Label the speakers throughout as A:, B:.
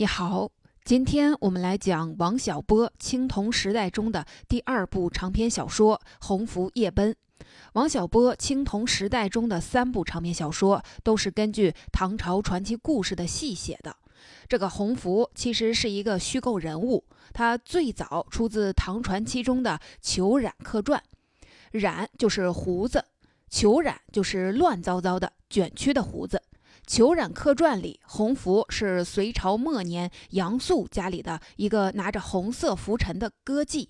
A: 你好，今天我们来讲王小波青铜时代中的第二部长篇小说《鸿福夜奔》。王小波青铜时代中的三部长篇小说都是根据唐朝传奇故事的戏写的。这个鸿福其实是一个虚构人物，他最早出自唐传奇中的《裘冉客传》，冉就是胡子，裘冉就是乱糟糟的、卷曲的胡子。《裘冉客传》里，洪福是隋朝末年杨素家里的一个拿着红色拂尘的歌妓，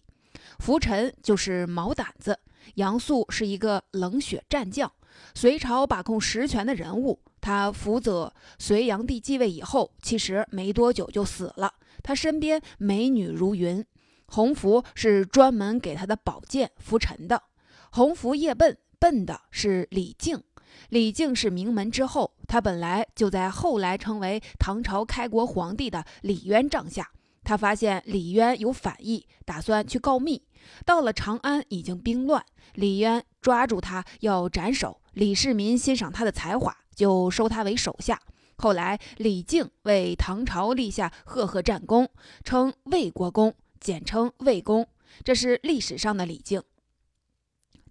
A: 拂尘就是毛掸子。杨素是一个冷血战将，隋朝把控实权的人物。他辅佐隋炀帝继位以后，其实没多久就死了。他身边美女如云，洪福是专门给他的宝剑拂尘的。洪福夜奔，奔的是李靖。李靖是名门之后，他本来就在后来成为唐朝开国皇帝的李渊帐下。他发现李渊有反意，打算去告密。到了长安，已经兵乱，李渊抓住他要斩首。李世民欣赏他的才华，就收他为手下。后来，李靖为唐朝立下赫赫战功，称魏国公，简称魏公。这是历史上的李靖。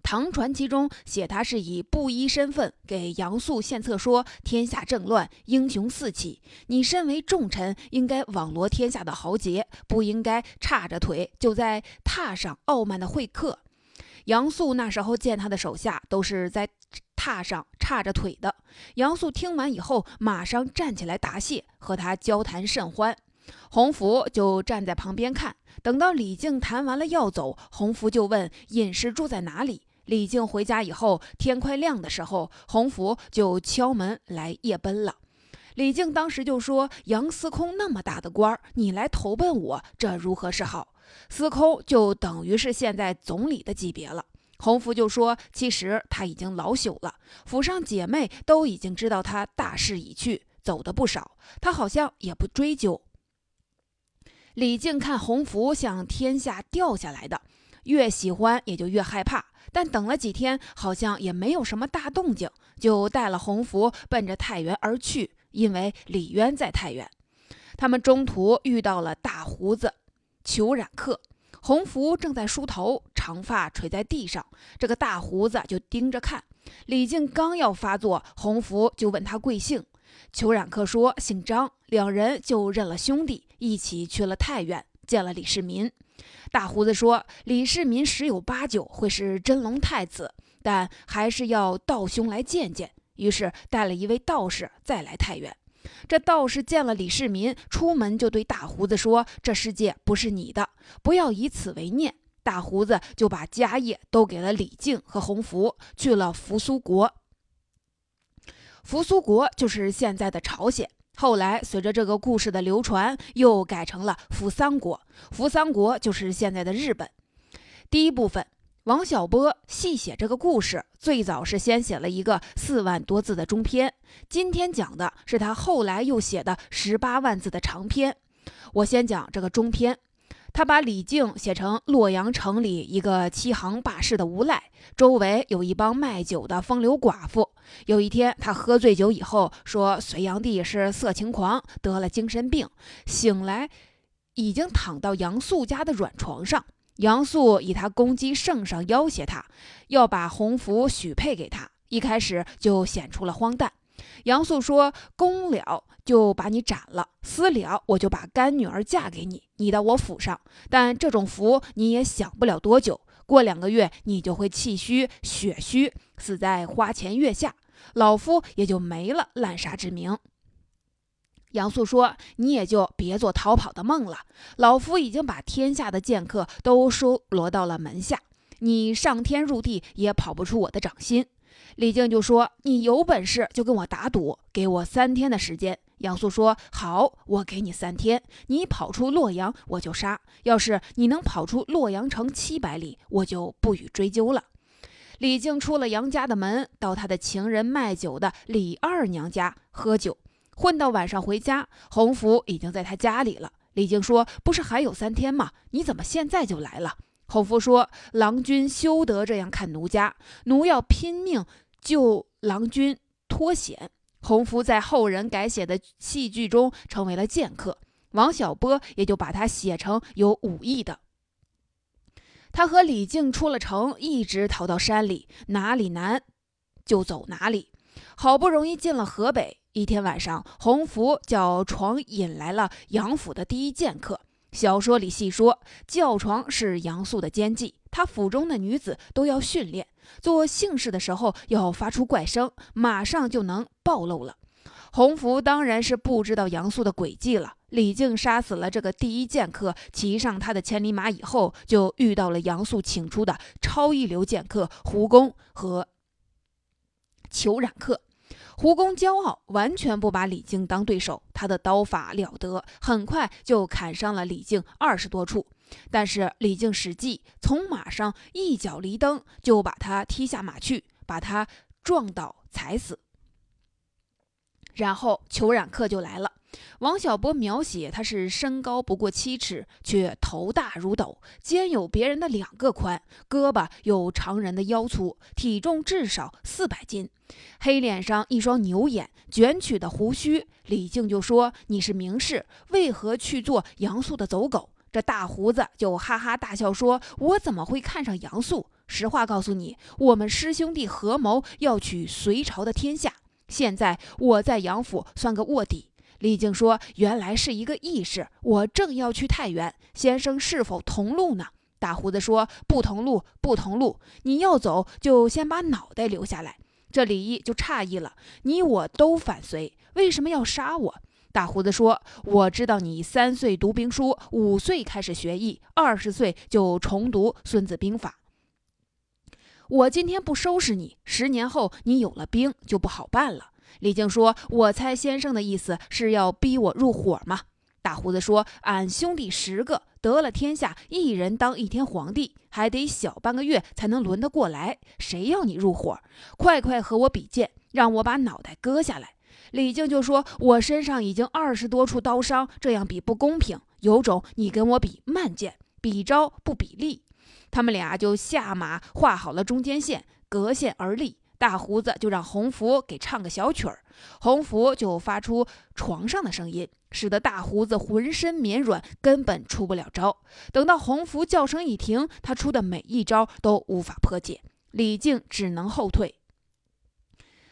A: 唐传奇中写他是以布衣身份给杨素献策，说天下正乱，英雄四起，你身为重臣，应该网罗天下的豪杰，不应该叉着腿就在榻上傲慢的会客。杨素那时候见他的手下都是在榻上叉着腿的。杨素听完以后，马上站起来答谢，和他交谈甚欢。洪福就站在旁边看，等到李靖谈完了要走，洪福就问隐士住在哪里。李靖回家以后，天快亮的时候，洪福就敲门来夜奔了。李靖当时就说：“杨司空那么大的官，你来投奔我，这如何是好？司空就等于是现在总理的级别了。”洪福就说：“其实他已经老朽了，府上姐妹都已经知道他大势已去，走的不少，他好像也不追究。”李靖看洪福像天下掉下来的，越喜欢也就越害怕。但等了几天，好像也没有什么大动静，就带了洪福奔着太原而去。因为李渊在太原，他们中途遇到了大胡子裘冉客。洪福正在梳头，长发垂在地上，这个大胡子就盯着看。李靖刚要发作，洪福就问他贵姓。裘冉客说姓张，两人就认了兄弟，一起去了太原，见了李世民。大胡子说：“李世民十有八九会是真龙太子，但还是要道兄来见见。”于是带了一位道士再来太原。这道士见了李世民，出门就对大胡子说：“这世界不是你的，不要以此为念。”大胡子就把家业都给了李靖和洪福，去了扶苏国。扶苏国就是现在的朝鲜。后来，随着这个故事的流传，又改成了扶桑国。扶桑国就是现在的日本。第一部分，王小波细写这个故事，最早是先写了一个四万多字的中篇。今天讲的是他后来又写的十八万字的长篇。我先讲这个中篇。他把李靖写成洛阳城里一个欺行霸市的无赖，周围有一帮卖酒的风流寡妇。有一天，他喝醉酒以后说，隋炀帝是色情狂，得了精神病，醒来已经躺到杨素家的软床上。杨素以他攻击圣上要挟他，要把洪福许配给他。一开始就显出了荒诞。杨素说：“公了就把你斩了，私了我就把干女儿嫁给你，你到我府上。但这种福你也享不了多久，过两个月你就会气虚血虚，死在花前月下，老夫也就没了滥杀之名。”杨素说：“你也就别做逃跑的梦了，老夫已经把天下的剑客都收罗到了门下，你上天入地也跑不出我的掌心。”李靖就说：“你有本事就跟我打赌，给我三天的时间。”杨素说：“好，我给你三天。你跑出洛阳，我就杀；要是你能跑出洛阳城七百里，我就不予追究了。”李靖出了杨家的门，到他的情人卖酒的李二娘家喝酒，混到晚上回家，洪福已经在他家里了。李靖说：“不是还有三天吗？你怎么现在就来了？”洪福说：“郎君休得这样看奴家，奴要拼命救郎君脱险。”洪福在后人改写的戏剧中成为了剑客。王小波也就把他写成有武艺的。他和李靖出了城，一直逃到山里，哪里难就走哪里。好不容易进了河北，一天晚上，洪福叫床引来了杨府的第一剑客。小说里细说，教床是杨素的奸计，他府中的女子都要训练，做性事的时候要发出怪声，马上就能暴露了。洪福当然是不知道杨素的诡计了。李靖杀死了这个第一剑客，骑上他的千里马以后，就遇到了杨素请出的超一流剑客胡公和裘冉克。胡公骄傲，完全不把李靖当对手，他的刀法了得，很快就砍伤了李靖二十多处。但是李靖使计，从马上一脚离蹬，就把他踢下马去，把他撞倒踩死。然后裘冉克就来了。王小波描写他是身高不过七尺，却头大如斗，肩有别人的两个宽，胳膊有常人的腰粗，体重至少四百斤，黑脸上一双牛眼，卷曲的胡须。李靖就说：“你是名士，为何去做杨素的走狗？”这大胡子就哈哈大笑说：“我怎么会看上杨素？实话告诉你，我们师兄弟合谋要取隋朝的天下。”现在我在杨府算个卧底。李靖说：“原来是一个义士，我正要去太原，先生是否同路呢？”大胡子说：“不同路，不同路。你要走，就先把脑袋留下来。”这李毅就诧异了：“你我都反隋，为什么要杀我？”大胡子说：“我知道你三岁读兵书，五岁开始学艺，二十岁就重读《孙子兵法》。”我今天不收拾你，十年后你有了兵就不好办了。李靖说：“我猜先生的意思是要逼我入伙吗？”大胡子说：“俺兄弟十个得了天下，一人当一天皇帝，还得小半个月才能轮得过来。谁要你入伙？快快和我比剑，让我把脑袋割下来。”李靖就说：“我身上已经二十多处刀伤，这样比不公平。有种你跟我比慢剑，比招不比力。”他们俩就下马画好了中间线，隔线而立。大胡子就让洪福给唱个小曲儿，洪福就发出床上的声音，使得大胡子浑身绵软，根本出不了招。等到洪福叫声一停，他出的每一招都无法破解，李靖只能后退。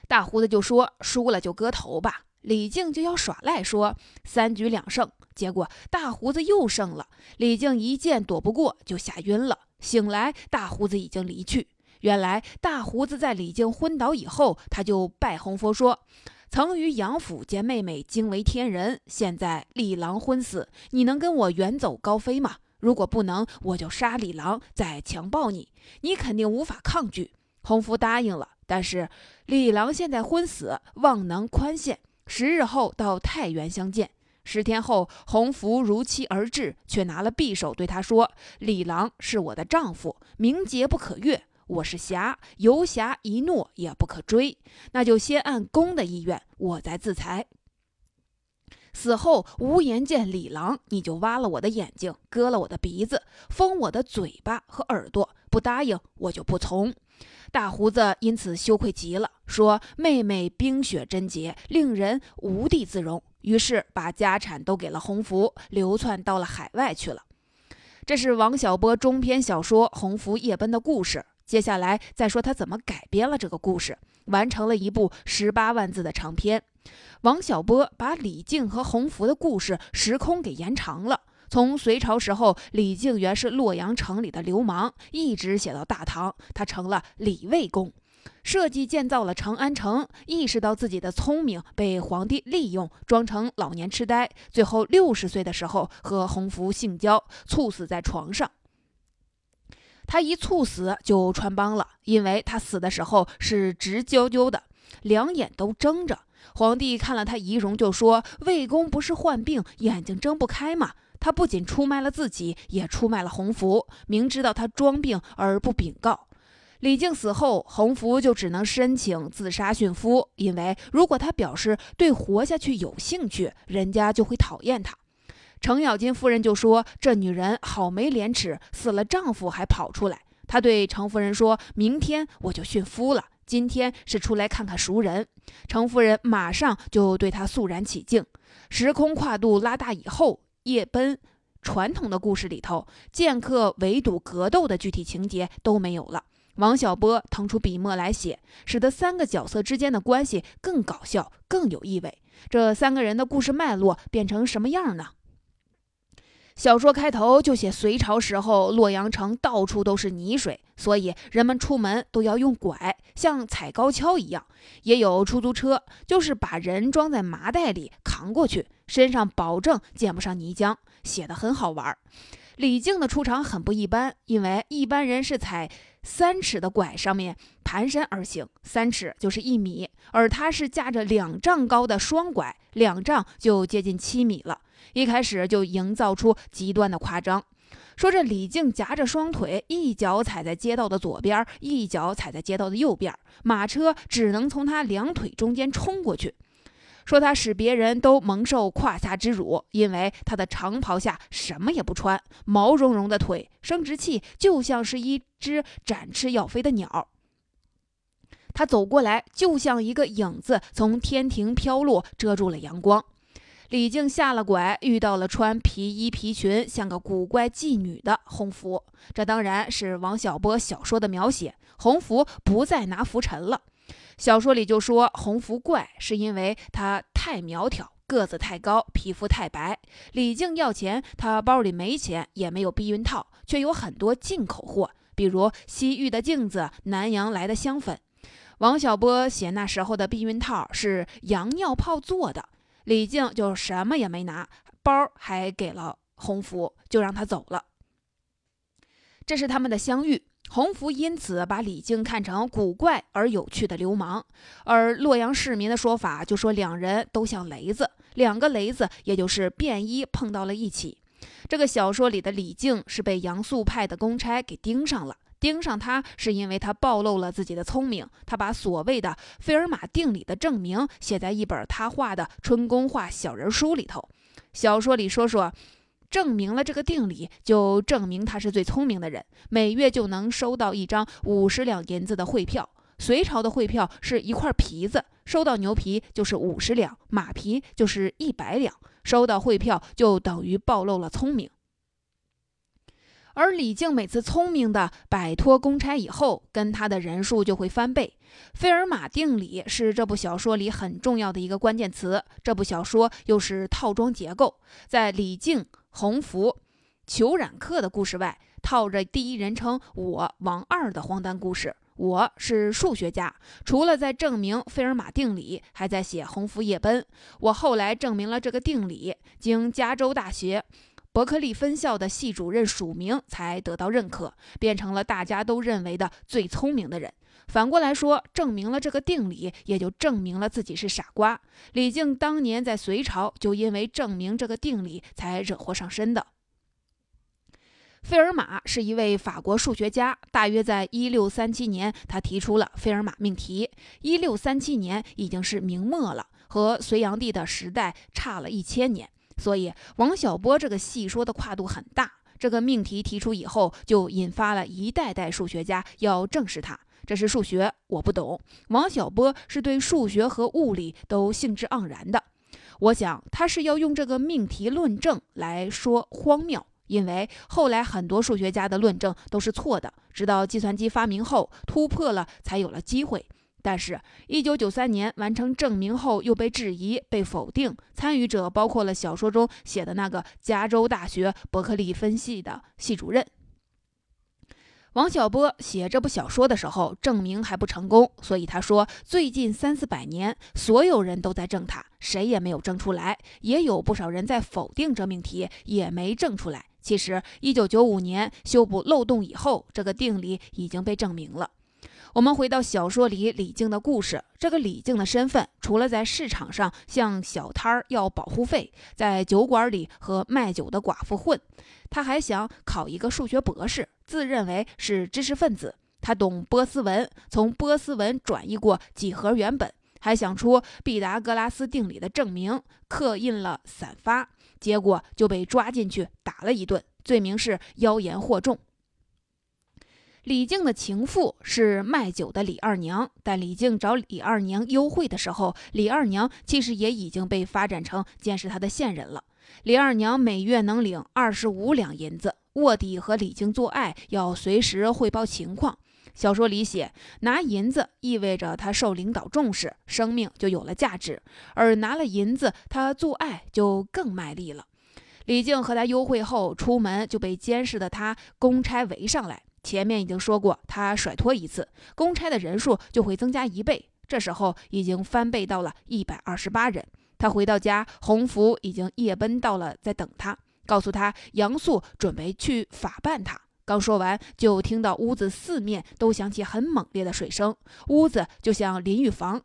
A: 大胡子就说：“输了就割头吧。”李靖就要耍赖，说：“三局两胜。”结果大胡子又胜了，李靖一剑躲不过，就吓晕了。醒来，大胡子已经离去。原来大胡子在李靖昏倒以后，他就拜洪福说：“曾于杨府见妹妹惊为天人，现在李郎昏死，你能跟我远走高飞吗？如果不能，我就杀李郎，再强暴你，你肯定无法抗拒。”洪福答应了，但是李郎现在昏死，望能宽限，十日后到太原相见。十天后，洪福如期而至，却拿了匕首对他说：“李郎是我的丈夫，名节不可越。我是侠，游侠一诺也不可追。那就先按公的意愿，我再自裁。死后无颜见李郎，你就挖了我的眼睛，割了我的鼻子，封我的嘴巴和耳朵。不答应，我就不从。”大胡子因此羞愧极了，说：“妹妹冰雪贞洁，令人无地自容。”于是把家产都给了洪福，流窜到了海外去了。这是王小波中篇小说《洪福夜奔》的故事。接下来再说他怎么改编了这个故事，完成了一部十八万字的长篇。王小波把李靖和洪福的故事时空给延长了。从隋朝时候，李靖原是洛阳城里的流氓，一直写到大唐，他成了李卫公，设计建造了长安城，意识到自己的聪明被皇帝利用，装成老年痴呆，最后六十岁的时候和洪福性交，猝死在床上。他一猝死就穿帮了，因为他死的时候是直啾啾的，两眼都睁着。皇帝看了他仪容，就说：“魏公不是患病，眼睛睁不开吗？”他不仅出卖了自己，也出卖了洪福。明知道他装病而不禀告，李靖死后，洪福就只能申请自杀殉夫。因为如果他表示对活下去有兴趣，人家就会讨厌他。程咬金夫人就说：“这女人好没廉耻，死了丈夫还跑出来。”她对程夫人说：“明天我就殉夫了，今天是出来看看熟人。”程夫人马上就对她肃然起敬。时空跨度拉大以后。夜奔》传统的故事里头，剑客围堵格斗的具体情节都没有了。王小波腾出笔墨来写，使得三个角色之间的关系更搞笑、更有意味。这三个人的故事脉络变成什么样呢？小说开头就写隋朝时候洛阳城到处都是泥水，所以人们出门都要用拐，像踩高跷一样。也有出租车，就是把人装在麻袋里扛过去，身上保证溅不上泥浆，写的很好玩。李靖的出场很不一般，因为一般人是踩三尺的拐上面蹒跚而行，三尺就是一米，而他是架着两丈高的双拐，两丈就接近七米了。一开始就营造出极端的夸张，说这李靖夹着双腿，一脚踩在街道的左边，一脚踩在街道的右边，马车只能从他两腿中间冲过去。说他使别人都蒙受胯下之辱，因为他的长袍下什么也不穿，毛茸茸的腿，生殖器就像是一只展翅要飞的鸟。他走过来，就像一个影子从天庭飘落，遮住了阳光。李靖下了拐，遇到了穿皮衣皮裙、像个古怪妓女的洪福。这当然是王小波小说的描写。洪福不再拿拂尘了。小说里就说洪福怪，是因为他太苗条，个子太高，皮肤太白。李靖要钱，他包里没钱，也没有避孕套，却有很多进口货，比如西域的镜子、南洋来的香粉。王小波写那时候的避孕套是羊尿泡做的。李靖就什么也没拿，包还给了洪福，就让他走了。这是他们的相遇，洪福因此把李靖看成古怪而有趣的流氓，而洛阳市民的说法就说两人都像雷子，两个雷子也就是便衣碰到了一起。这个小说里的李靖是被杨素派的公差给盯上了。盯上他是因为他暴露了自己的聪明，他把所谓的费尔马定理的证明写在一本他画的春宫画小人书里头。小说里说说，证明了这个定理，就证明他是最聪明的人，每月就能收到一张五十两银子的汇票。隋朝的汇票是一块皮子，收到牛皮就是五十两，马皮就是一百两，收到汇票就等于暴露了聪明。而李靖每次聪明的摆脱公差以后，跟他的人数就会翻倍。费尔马定理是这部小说里很重要的一个关键词。这部小说又是套装结构，在李靖、洪福、裘冉克的故事外，套着第一人称我王二的荒诞故事。我是数学家，除了在证明费尔马定理，还在写《洪福夜奔》。我后来证明了这个定理，经加州大学。伯克利分校的系主任署名才得到认可，变成了大家都认为的最聪明的人。反过来说，证明了这个定理，也就证明了自己是傻瓜。李靖当年在隋朝就因为证明这个定理才惹祸上身的。费尔马是一位法国数学家，大约在一六三七年，他提出了费尔马命题。一六三七年已经是明末了，和隋炀帝的时代差了一千年。所以，王小波这个戏说的跨度很大。这个命题提出以后，就引发了一代代数学家要证实它。这是数学，我不懂。王小波是对数学和物理都兴致盎然的。我想，他是要用这个命题论证来说荒谬，因为后来很多数学家的论证都是错的，直到计算机发明后突破了，才有了机会。但是，一九九三年完成证明后又被质疑、被否定。参与者包括了小说中写的那个加州大学伯克利分系的系主任王小波。写这部小说的时候，证明还不成功，所以他说，最近三四百年，所有人都在证它，谁也没有证出来。也有不少人在否定这命题，也没证出来。其实，一九九五年修补漏洞以后，这个定理已经被证明了。我们回到小说里李靖的故事，这个李靖的身份，除了在市场上向小摊儿要保护费，在酒馆里和卖酒的寡妇混，他还想考一个数学博士，自认为是知识分子。他懂波斯文，从波斯文转译过几何原本，还想出毕达哥拉斯定理的证明，刻印了散发，结果就被抓进去打了一顿，罪名是妖言惑众。李靖的情妇是卖酒的李二娘，但李靖找李二娘幽会的时候，李二娘其实也已经被发展成监视他的线人了。李二娘每月能领二十五两银子，卧底和李靖做爱要随时汇报情况。小说里写，拿银子意味着他受领导重视，生命就有了价值；而拿了银子，他做爱就更卖力了。李靖和他幽会后出门，就被监视的他公差围上来。前面已经说过，他甩脱一次，公差的人数就会增加一倍。这时候已经翻倍到了一百二十八人。他回到家，洪福已经夜奔到了，在等他，告诉他杨素准备去法办他。刚说完，就听到屋子四面都响起很猛烈的水声，屋子就像淋浴房。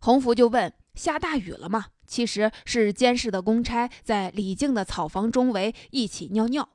A: 洪福就问：“下大雨了吗？”其实是监视的公差在李靖的草房周围一起尿尿。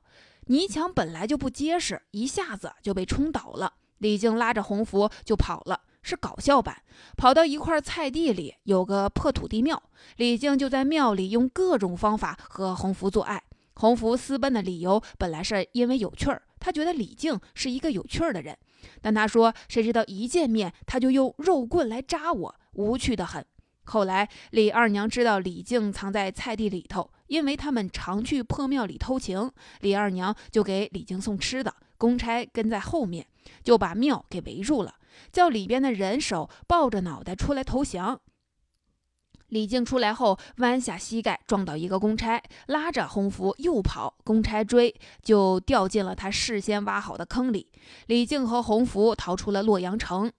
A: 泥墙本来就不结实，一下子就被冲倒了。李靖拉着洪福就跑了，是搞笑版。跑到一块菜地里，有个破土地庙，李靖就在庙里用各种方法和洪福做爱。洪福私奔的理由本来是因为有趣儿，他觉得李靖是一个有趣儿的人。但他说，谁知道一见面他就用肉棍来扎我，无趣的很。后来李二娘知道李靖藏在菜地里头。因为他们常去破庙里偷情，李二娘就给李靖送吃的，公差跟在后面，就把庙给围住了，叫里边的人手抱着脑袋出来投降。李靖出来后，弯下膝盖撞倒一个公差，拉着洪福又跑，公差追，就掉进了他事先挖好的坑里。李靖和洪福逃出了洛阳城。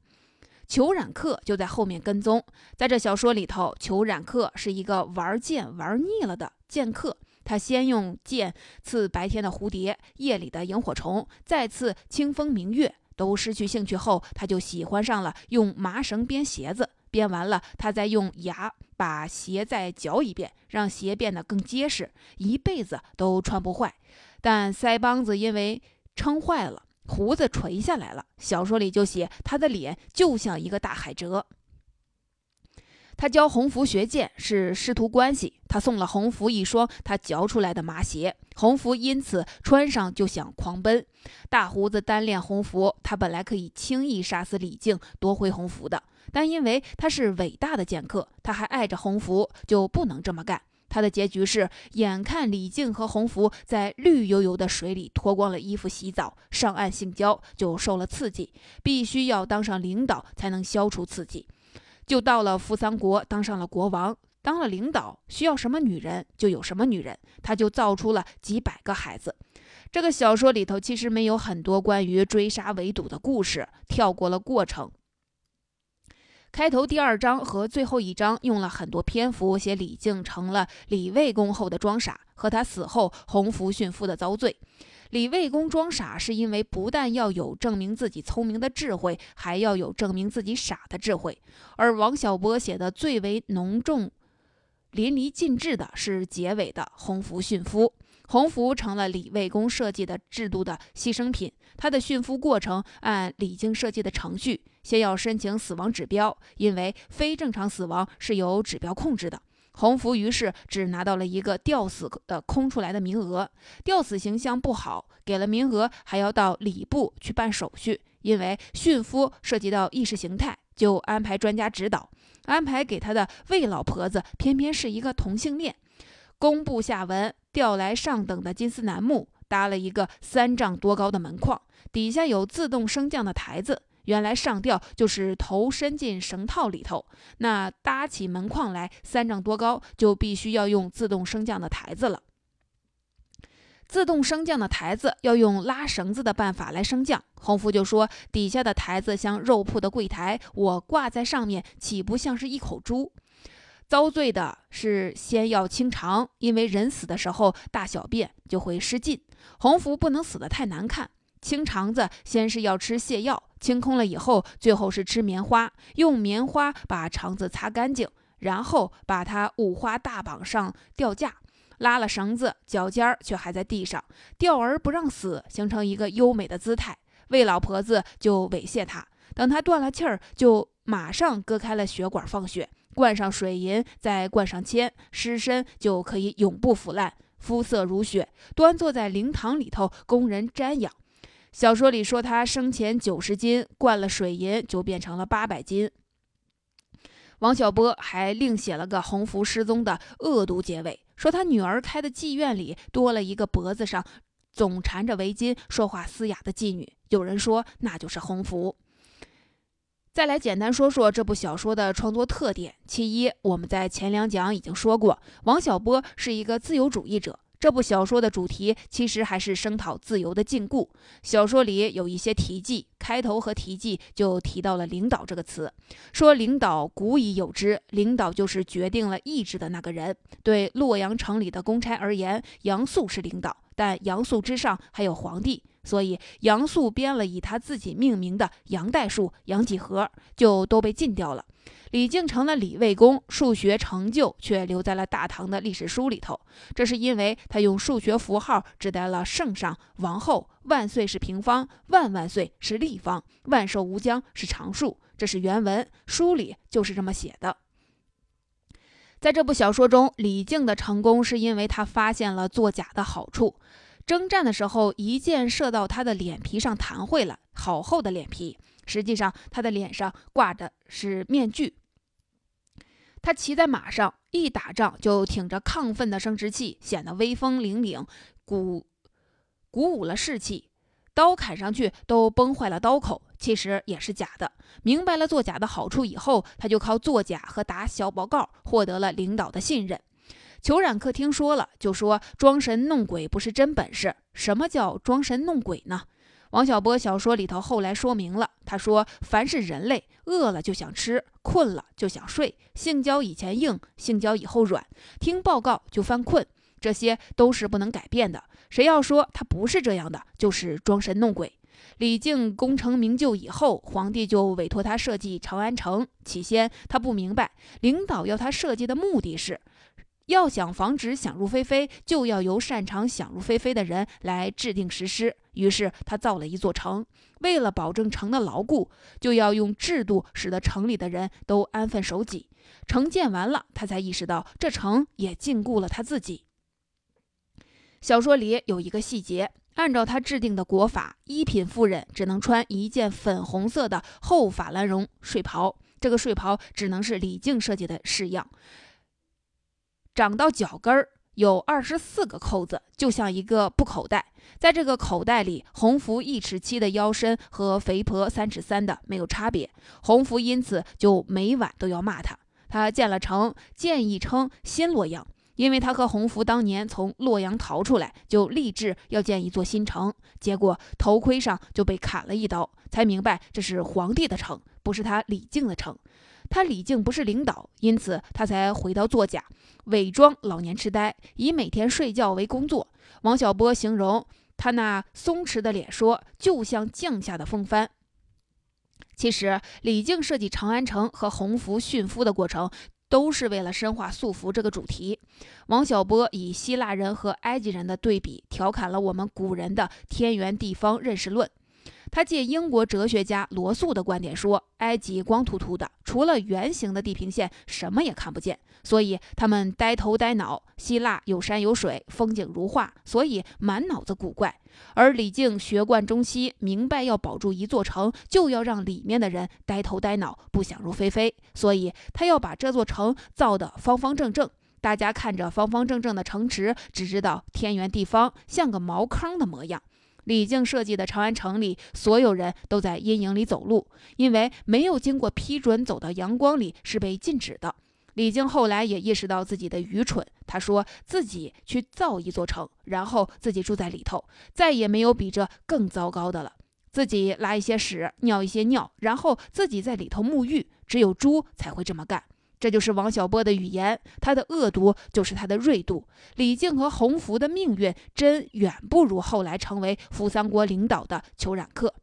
A: 裘冉克就在后面跟踪。在这小说里头，裘冉克是一个玩剑玩腻了的剑客。他先用剑刺白天的蝴蝶，夜里的萤火虫，再刺清风明月。都失去兴趣后，他就喜欢上了用麻绳编鞋子。编完了，他再用牙把鞋再嚼一遍，让鞋变得更结实，一辈子都穿不坏。但腮帮子因为撑坏了。胡子垂下来了，小说里就写他的脸就像一个大海蜇。他教洪福学剑是师徒关系，他送了洪福一双他嚼出来的麻鞋，洪福因此穿上就想狂奔。大胡子单恋洪福，他本来可以轻易杀死李靖夺回洪福的，但因为他是伟大的剑客，他还爱着洪福，就不能这么干。他的结局是，眼看李靖和洪福在绿油油的水里脱光了衣服洗澡，上岸性交就受了刺激，必须要当上领导才能消除刺激，就到了扶桑国当上了国王，当了领导需要什么女人就有什么女人，他就造出了几百个孩子。这个小说里头其实没有很多关于追杀围堵的故事，跳过了过程。开头第二章和最后一章用了很多篇幅写李靖成了李卫公后的装傻，和他死后洪福殉夫的遭罪。李卫公装傻是因为不但要有证明自己聪明的智慧，还要有证明自己傻的智慧。而王小波写的最为浓重、淋漓尽致的是结尾的洪福殉夫。洪福成了李卫公设计的制度的牺牲品。他的驯服过程按李靖设计的程序，先要申请死亡指标，因为非正常死亡是由指标控制的。洪福于是只拿到了一个吊死的空出来的名额，吊死形象不好，给了名额还要到礼部去办手续，因为驯夫涉及到意识形态，就安排专家指导，安排给他的魏老婆子偏偏是一个同性恋。工部下文调来上等的金丝楠木，搭了一个三丈多高的门框，底下有自动升降的台子。原来上吊就是头伸进绳套里头，那搭起门框来三丈多高，就必须要用自动升降的台子了。自动升降的台子要用拉绳子的办法来升降。洪福就说：“底下的台子像肉铺的柜台，我挂在上面，岂不像是一口猪？”遭罪的是先要清肠，因为人死的时候大小便就会失禁。洪福不能死得太难看，清肠子先是要吃泻药，清空了以后，最后是吃棉花，用棉花把肠子擦干净，然后把它五花大绑上吊架，拉了绳子，脚尖儿却还在地上，吊儿不让死，形成一个优美的姿态。魏老婆子就猥亵他，等他断了气儿，就马上割开了血管放血。灌上水银，再灌上铅，尸身就可以永不腐烂，肤色如雪，端坐在灵堂里头供人瞻仰。小说里说他生前九十斤，灌了水银就变成了八百斤。王小波还另写了个洪福失踪的恶毒结尾，说他女儿开的妓院里多了一个脖子上总缠着围巾、说话嘶哑的妓女。有人说那就是洪福。再来简单说说这部小说的创作特点。其一，我们在前两讲已经说过，王小波是一个自由主义者。这部小说的主题其实还是声讨自由的禁锢。小说里有一些题记，开头和题记就提到了“领导”这个词，说领导古已有之，领导就是决定了意志的那个人。对洛阳城里的公差而言，杨素是领导，但杨素之上还有皇帝，所以杨素编了以他自己命名的杨代数、杨几何，就都被禁掉了。李靖成了李卫公，数学成就却留在了大唐的历史书里头。这是因为他用数学符号指代了圣上、王后，万岁是平方，万万岁是立方，万寿无疆是常数。这是原文，书里就是这么写的。在这部小说中，李靖的成功是因为他发现了作假的好处。征战的时候，一箭射到他的脸皮上，弹会了，好厚的脸皮。实际上，他的脸上挂的是面具。他骑在马上，一打仗就挺着亢奋的生殖器，显得威风凛凛，鼓鼓舞了士气。刀砍上去都崩坏了刀口，其实也是假的。明白了作假的好处以后，他就靠作假和打小报告获得了领导的信任。裘冉克听说了，就说装神弄鬼不是真本事。什么叫装神弄鬼呢？王小波小说里头后来说明了，他说：“凡是人类，饿了就想吃，困了就想睡，性交以前硬，性交以后软，听报告就犯困，这些都是不能改变的。谁要说他不是这样的，就是装神弄鬼。”李靖功成名就以后，皇帝就委托他设计长安城。起先他不明白，领导要他设计的目的是。要想防止想入非非，就要由擅长想入非非的人来制定实施。于是他造了一座城，为了保证城的牢固，就要用制度使得城里的人都安分守己。城建完了，他才意识到这城也禁锢了他自己。小说里有一个细节，按照他制定的国法，一品夫人只能穿一件粉红色的厚法兰绒睡袍，这个睡袍只能是李靖设计的式样。长到脚跟儿有二十四个扣子，就像一个布口袋。在这个口袋里，洪福一尺七的腰身和肥婆三尺三的没有差别。洪福因此就每晚都要骂他。他建了城，建议称新洛阳，因为他和洪福当年从洛阳逃出来，就立志要建一座新城。结果头盔上就被砍了一刀，才明白这是皇帝的城，不是他李靖的城。他李靖不是领导，因此他才回到作假，伪装老年痴呆，以每天睡觉为工作。王小波形容他那松弛的脸说，就像降下的风帆。其实，李靖设计长安城和洪福驯夫的过程，都是为了深化素服这个主题。王小波以希腊人和埃及人的对比，调侃了我们古人的天圆地方认识论。他借英国哲学家罗素的观点说，埃及光秃秃的，除了圆形的地平线，什么也看不见，所以他们呆头呆脑；希腊有山有水，风景如画，所以满脑子古怪。而李靖学贯中西，明白要保住一座城，就要让里面的人呆头呆脑，不想入非非，所以他要把这座城造得方方正正。大家看着方方正正的城池，只知道天圆地方，像个茅坑的模样。李靖设计的长安城里，所有人都在阴影里走路，因为没有经过批准走到阳光里是被禁止的。李靖后来也意识到自己的愚蠢，他说自己去造一座城，然后自己住在里头，再也没有比这更糟糕的了。自己拉一些屎，尿一些尿，然后自己在里头沐浴，只有猪才会这么干。这就是王小波的语言，他的恶毒就是他的锐度。李靖和洪福的命运真远不如后来成为扶桑国领导的裘冉克。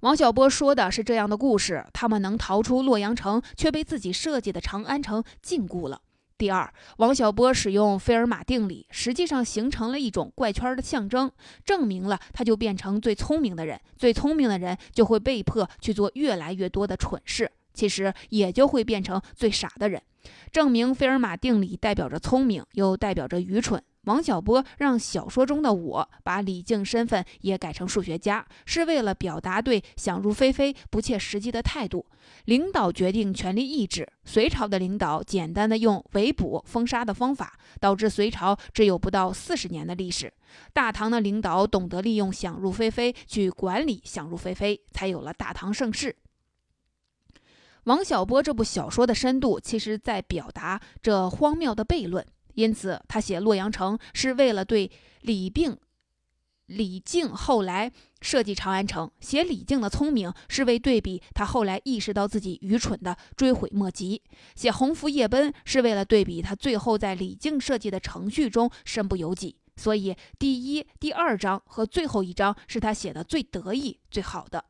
A: 王小波说的是这样的故事：他们能逃出洛阳城，却被自己设计的长安城禁锢了。第二，王小波使用费尔马定理，实际上形成了一种怪圈的象征，证明了他就变成最聪明的人，最聪明的人就会被迫去做越来越多的蠢事。其实也就会变成最傻的人，证明费尔马定理代表着聪明，又代表着愚蠢。王小波让小说中的我把李靖身份也改成数学家，是为了表达对想入非非、不切实际的态度。领导决定权力意志，隋朝的领导简单的用围捕、封杀的方法，导致隋朝只有不到四十年的历史。大唐的领导懂得利用想入非非去管理想入非非，才有了大唐盛世。王小波这部小说的深度，其实在表达这荒谬的悖论。因此，他写洛阳城是为了对李病、李靖后来设计长安城；写李靖的聪明，是为对比他后来意识到自己愚蠢的追悔莫及；写鸿福夜奔，是为了对比他最后在李靖设计的程序中身不由己。所以，第一、第二章和最后一章是他写的最得意、最好的。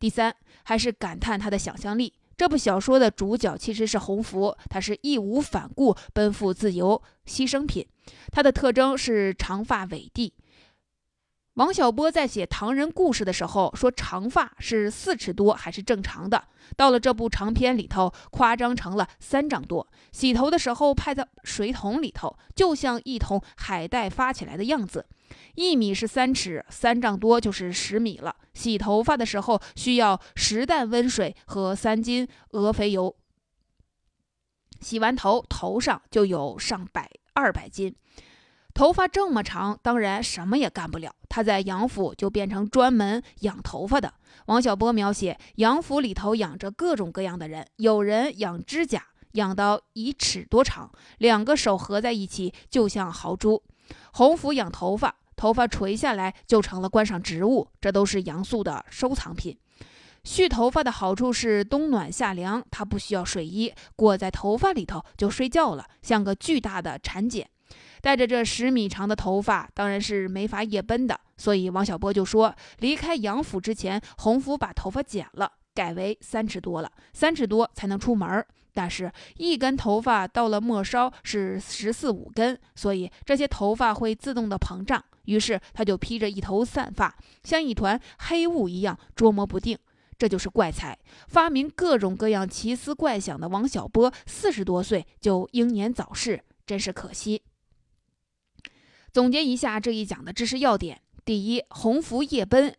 A: 第三，还是感叹他的想象力。这部小说的主角其实是洪福，他是义无反顾奔赴自由牺牲品。他的特征是长发尾地。王小波在写唐人故事的时候说，长发是四尺多还是正常的。到了这部长篇里头，夸张成了三丈多。洗头的时候派在水桶里头，就像一桶海带发起来的样子。一米是三尺，三丈多就是十米了。洗头发的时候需要十担温水和三斤鹅肥油。洗完头，头上就有上百二百斤。头发这么长，当然什么也干不了。他在杨府就变成专门养头发的。王小波描写杨府里头养着各种各样的人，有人养指甲，养到一尺多长，两个手合在一起就像豪猪。洪福养头发。头发垂下来就成了观赏植物，这都是杨素的收藏品。蓄头发的好处是冬暖夏凉，它不需要睡衣，裹在头发里头就睡觉了，像个巨大的蚕茧。带着这十米长的头发，当然是没法夜奔的。所以王小波就说，离开杨府之前，洪福把头发剪了，改为三尺多了，三尺多才能出门。但是，一根头发到了末梢是十四五根，所以这些头发会自动的膨胀。于是他就披着一头散发，像一团黑雾一样捉摸不定。这就是怪才，发明各种各样奇思怪想的王小波，四十多岁就英年早逝，真是可惜。总结一下这一讲的知识要点：第一，鸿福夜奔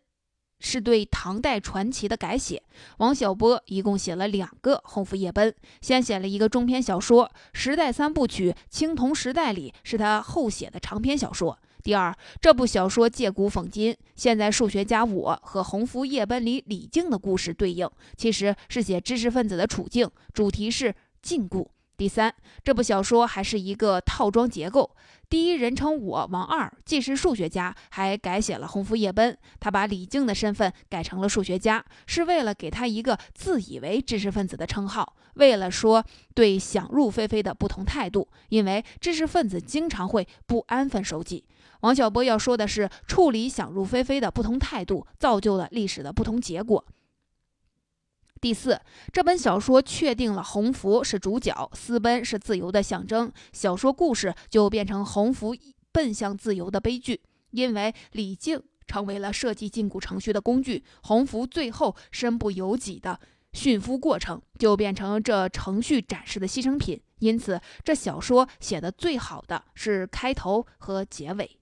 A: 是对唐代传奇的改写。王小波一共写了两个《鸿福夜奔》，先写了一个中篇小说《时代三部曲》，青铜时代里是他后写的长篇小说。第二，这部小说借古讽今，现在数学家我和《鸿福夜奔》里李靖的故事对应，其实是写知识分子的处境，主题是禁锢。第三，这部小说还是一个套装结构。第一人称我王二既是数学家，还改写了《鸿福夜奔》。他把李靖的身份改成了数学家，是为了给他一个自以为知识分子的称号，为了说对想入非非的不同态度。因为知识分子经常会不安分守己。王小波要说的是，处理想入非非的不同态度，造就了历史的不同结果。第四，这本小说确定了鸿福是主角，私奔是自由的象征，小说故事就变成鸿福奔向自由的悲剧。因为李靖成为了设计禁锢程序的工具，鸿福最后身不由己的驯服过程就变成这程序展示的牺牲品。因此，这小说写的最好的是开头和结尾。